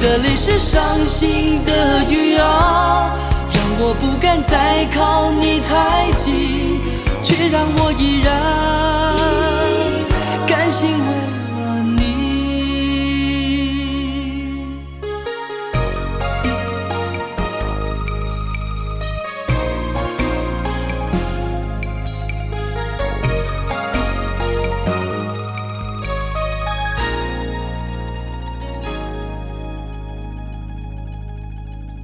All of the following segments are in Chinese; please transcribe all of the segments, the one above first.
的泪是伤心的雨啊，让我不敢再靠你太近，却让我依然甘心。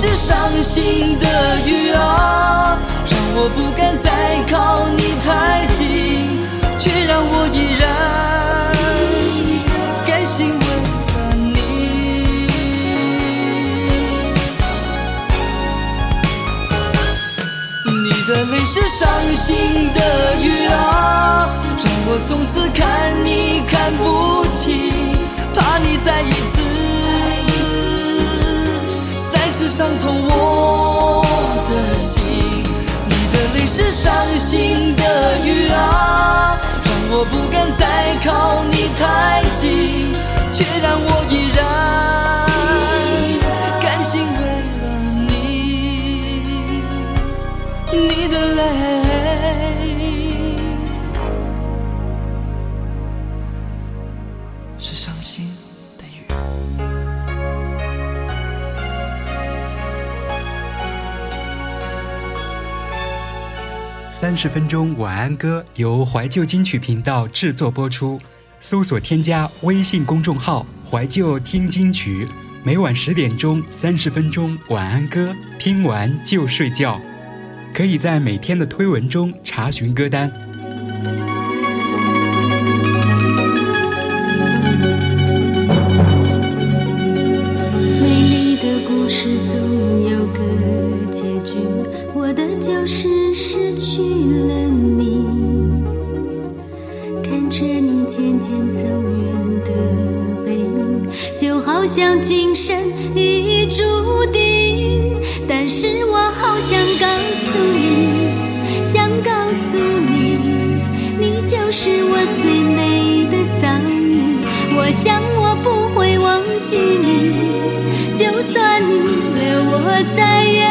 是伤心的雨啊，让我不敢再靠你太近，却让我依然甘心为了你。你的泪是伤心的雨啊，让我从此看你看不清，怕你再一次伤痛我的心。你的泪是伤心的雨啊，让我不敢再靠你太近，却让我依然甘心为了你。你的泪三十分钟晚安歌由怀旧金曲频道制作播出，搜索添加微信公众号“怀旧听金曲”，每晚十点钟三十分钟晚安歌，听完就睡觉。可以在每天的推文中查询歌单。是我好想告诉你，想告诉你，你就是我最美的遭遇。我想我不会忘记你，就算你留我在夜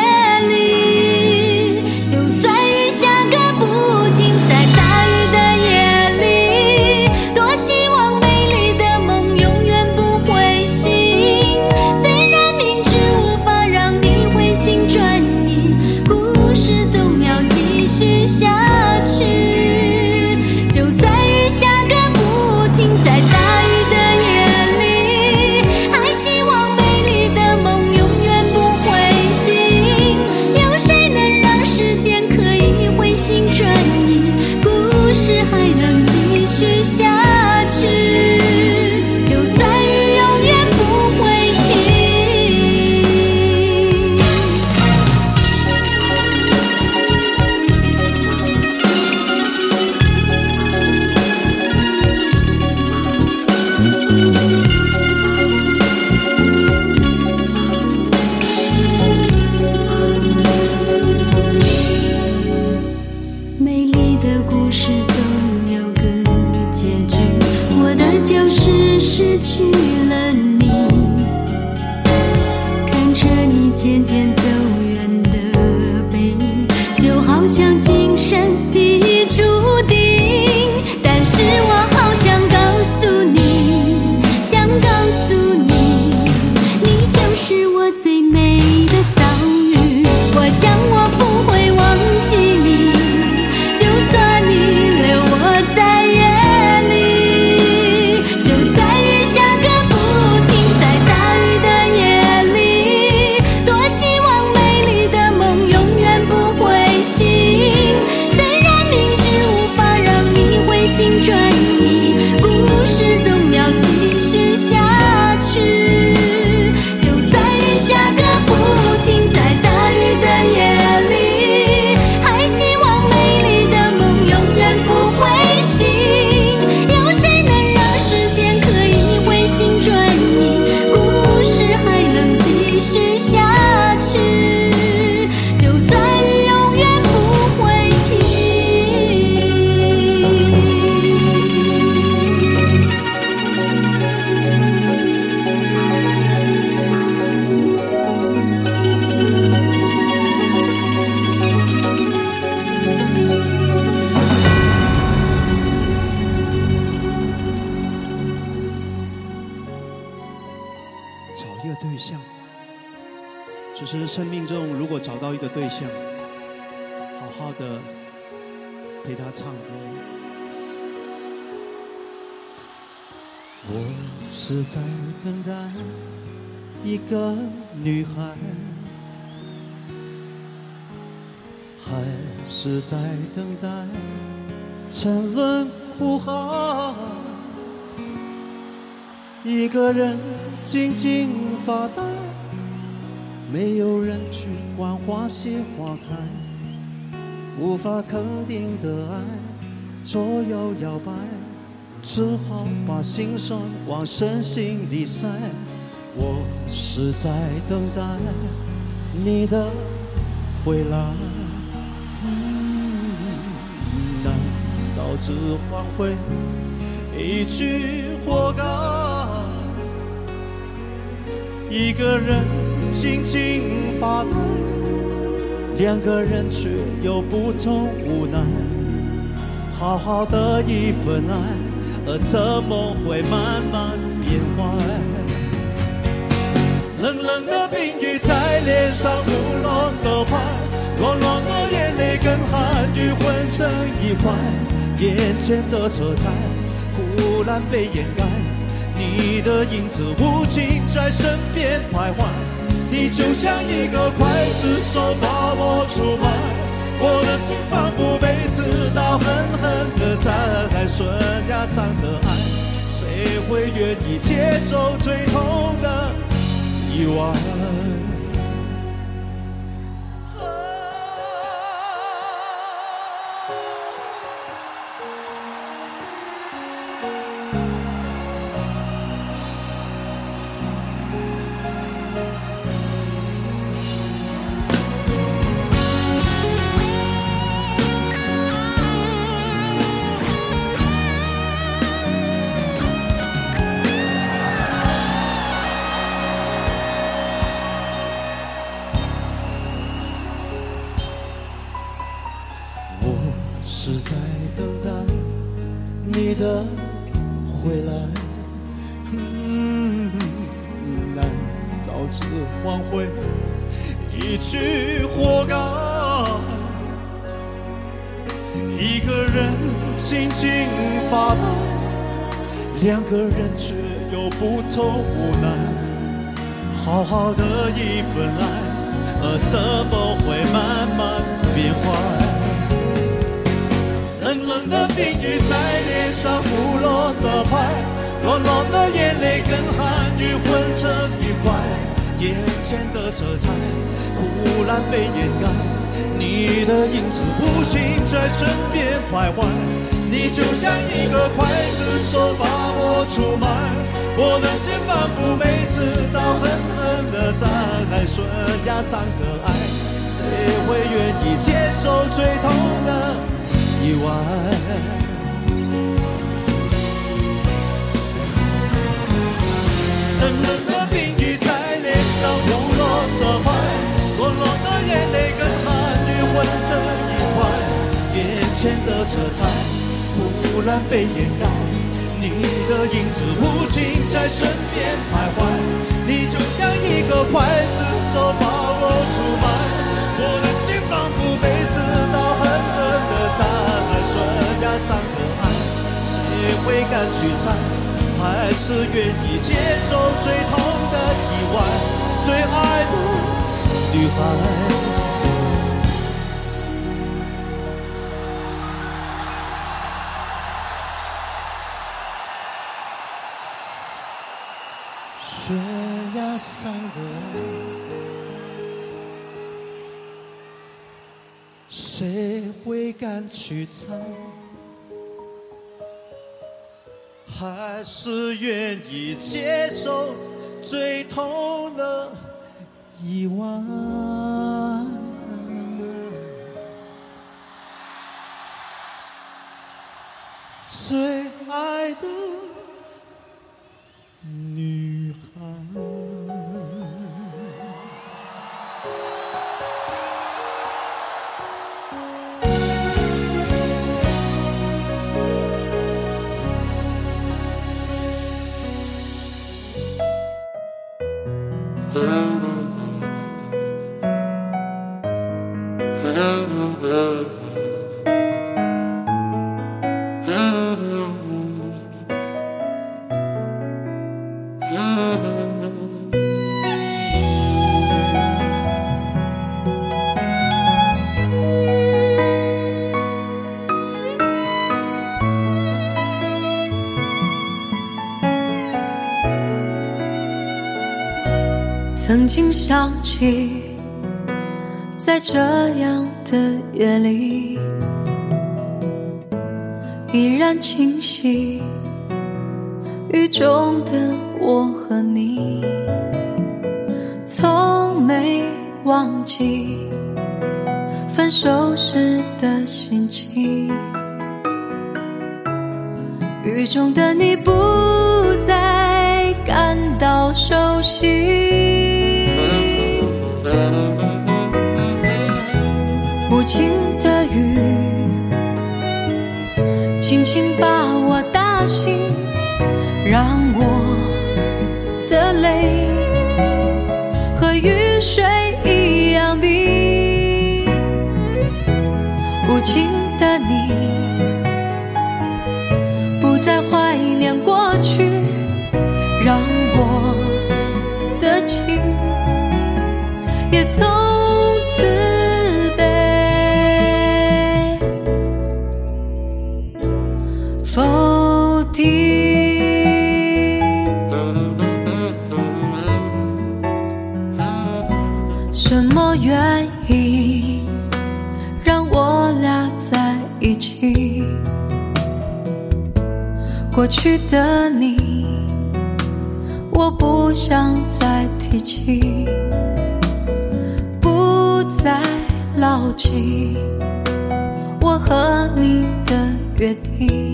的对象，好好的陪他唱歌。我是在等待一个女孩，还是在等待沉沦苦海？一个人静静发呆，没有人去管花谢花开，无法肯定的爱左右摇摆，只好把心酸往深心里塞。我是在等待你的回来，嗯难道只换回一句活该？一个人静静发呆，两个人却有不同无奈。好好的一份爱，而怎么会慢慢变坏？冷冷的冰雨在脸上胡乱的拍，软软的眼泪跟寒雨混成一块，眼前的色彩忽然被掩盖。你的影子无情在身边徘徊，你就像一个刽子手把我出卖，我的心仿佛被刺刀狠狠地宰开，悬崖上的爱，谁会愿意接受最痛的意外？一个人静静发呆，两个人却有不同无奈。好好的一份爱，而怎么会慢慢变坏？冷冷的冰雨在脸上胡乱的拍，软软的眼泪跟寒雨混成一块，眼前的色彩忽然被掩盖，你的影子无情在身边徘徊，你就像一个刽子手把我出卖，我的心仿佛被刺刀狠狠地宰开，悬崖上的爱，谁会愿意接受最痛的？意外。色彩忽然被掩盖，你的影子无尽在身边徘徊，你就像一个刽子手把我出卖，我的心仿佛被刺刀狠狠的扎，悬崖上的爱，谁会敢去猜？还是愿意接受最痛的意外，最爱的女孩。上的爱，谁会敢去猜？还是愿意接受最痛的意外，曾经想起，在这样的夜里，依然清晰，雨中的我和你，从没忘记分手时的心情。雨中的你不再感到熟悉。无情的雨，轻轻把我打醒，让我的泪和雨水一样冰。无情的你，不再怀念过去，让我的情也从此被否定。什么原因让我俩在一起？过去的你，我不想再提起。不再牢记我和你的约定。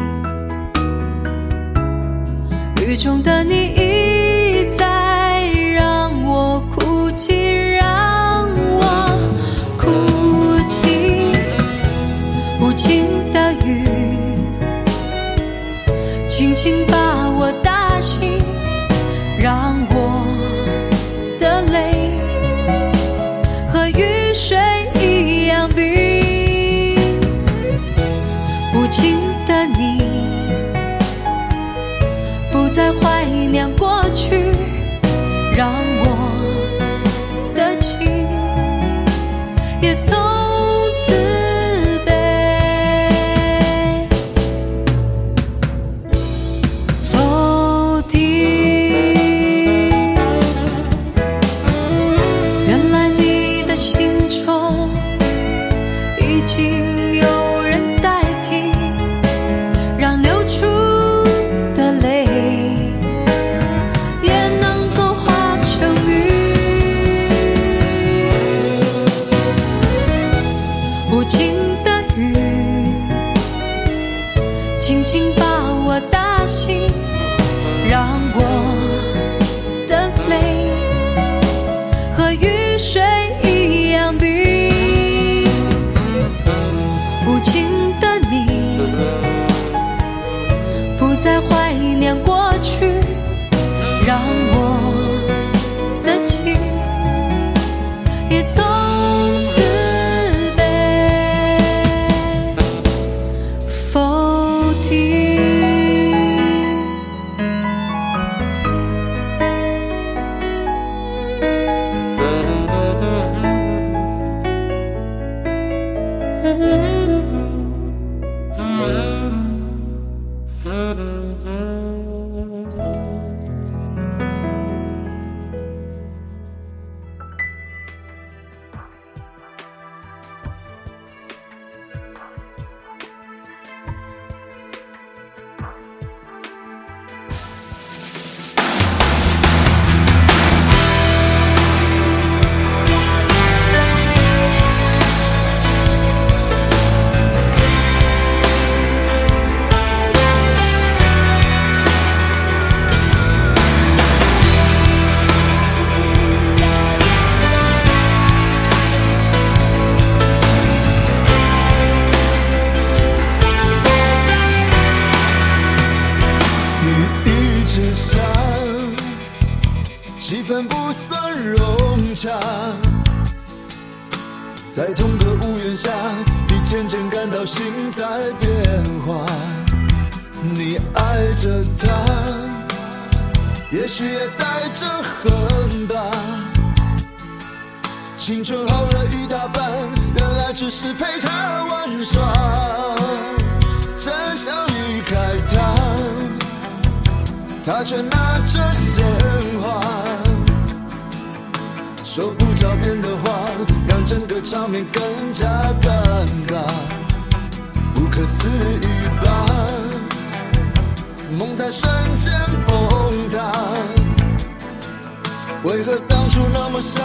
雨中的你一再让我哭泣，让我哭泣。无情的雨，轻轻把雨气氛不算融洽。在同个屋檐下，你渐渐感到心在变化。你爱着他，也许也带着恨吧。青春耗了一大半，原来只是陪他玩耍。他却拿着鲜花，说不着边的话，让整个场面更加尴尬。不可思议吧，梦在瞬间崩塌。为何当初那么傻，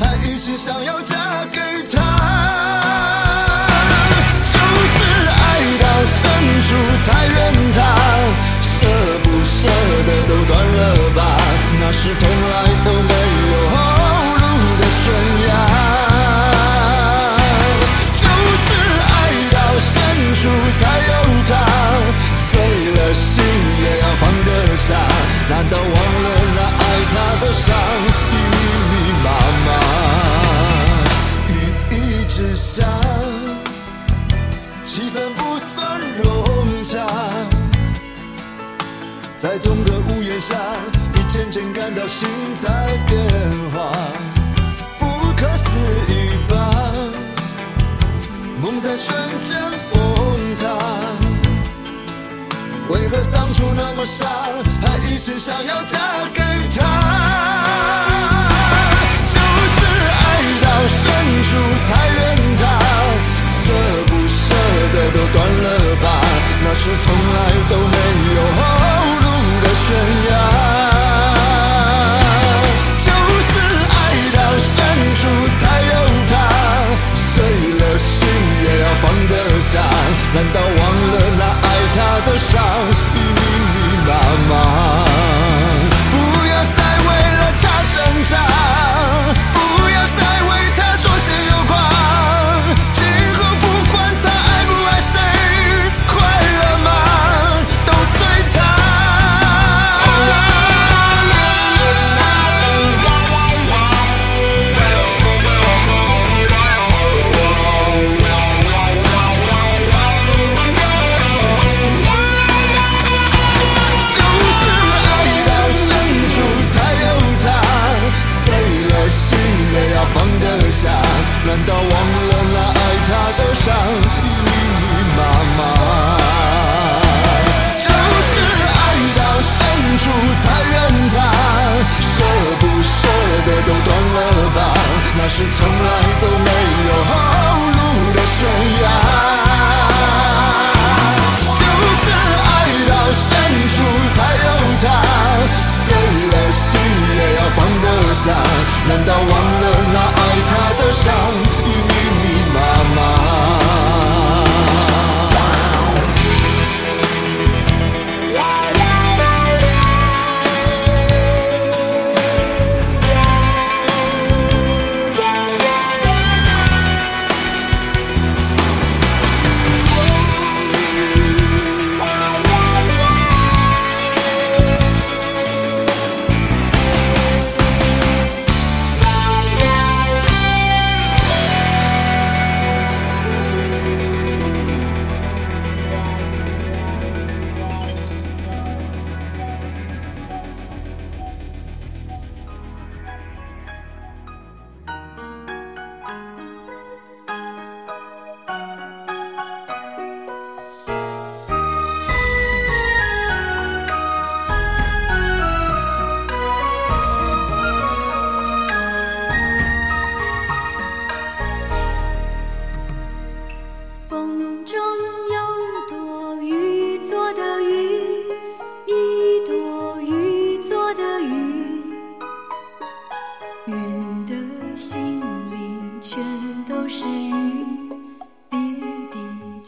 还一心想要嫁给他？就是爱到深处才怨心在变化，不可思议吧？梦在瞬间崩塌，为何当初那么傻，还一心想要嫁给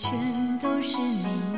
全都是你。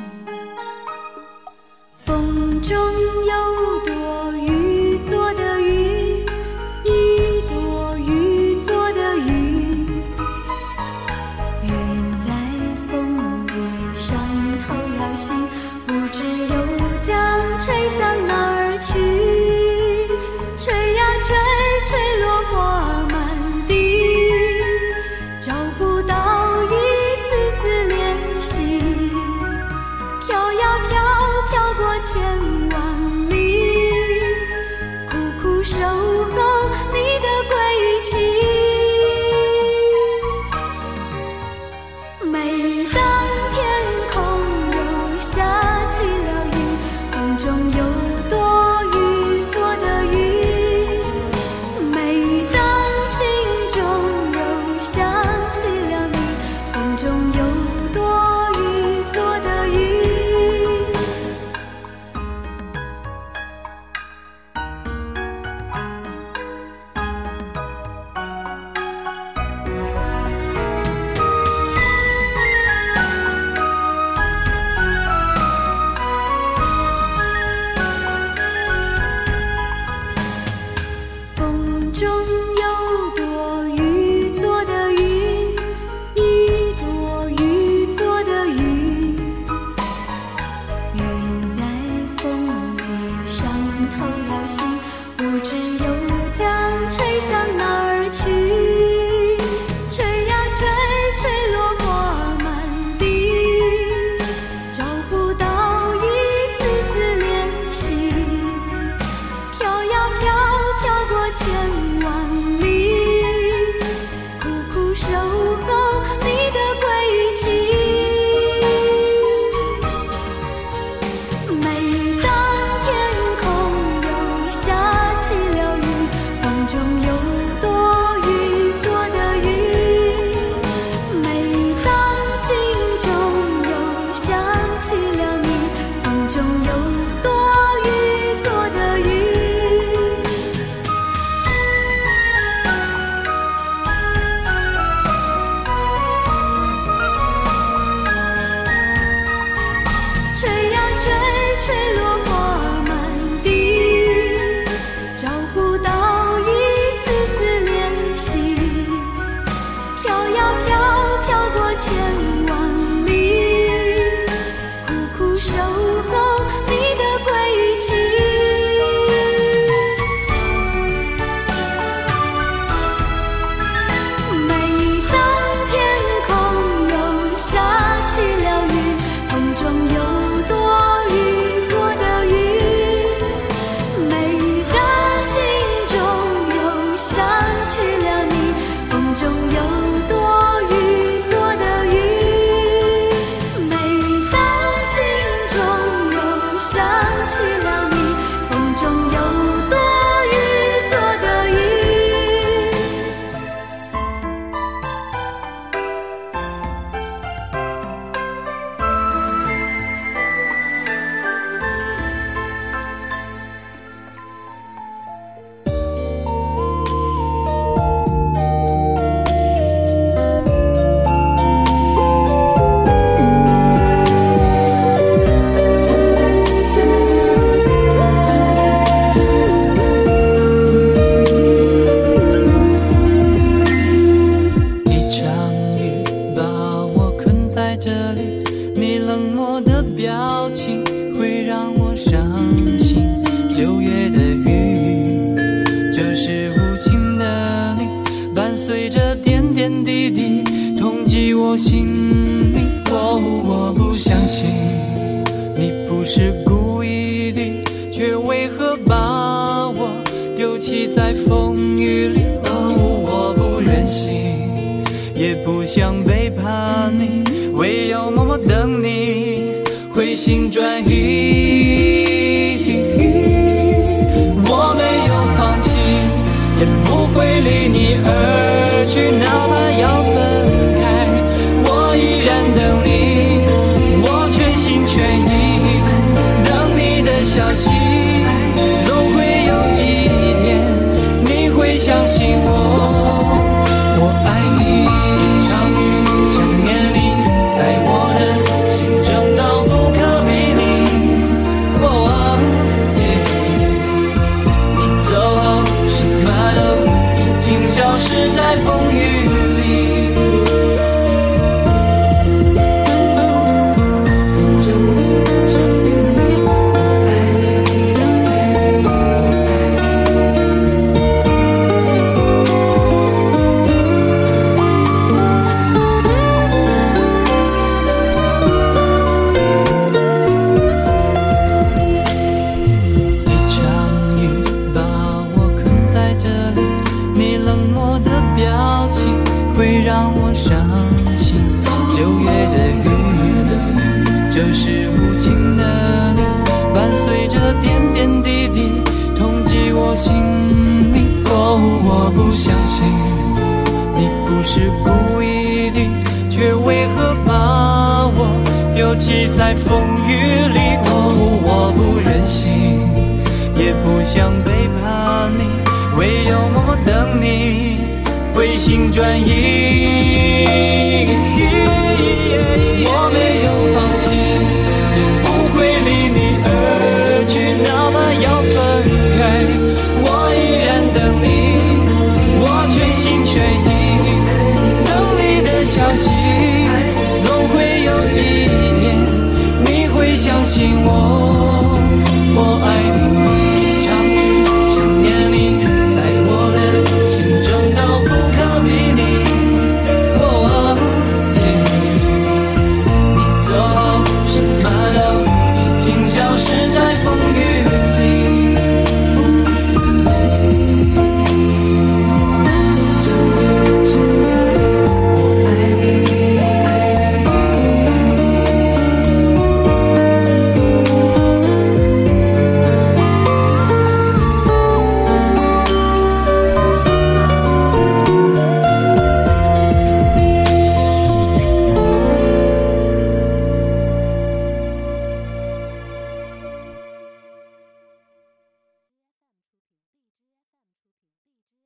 离你而去，哪怕风雨里？哦，我不忍心，也不想背叛你，唯有默默等你回心转意。fall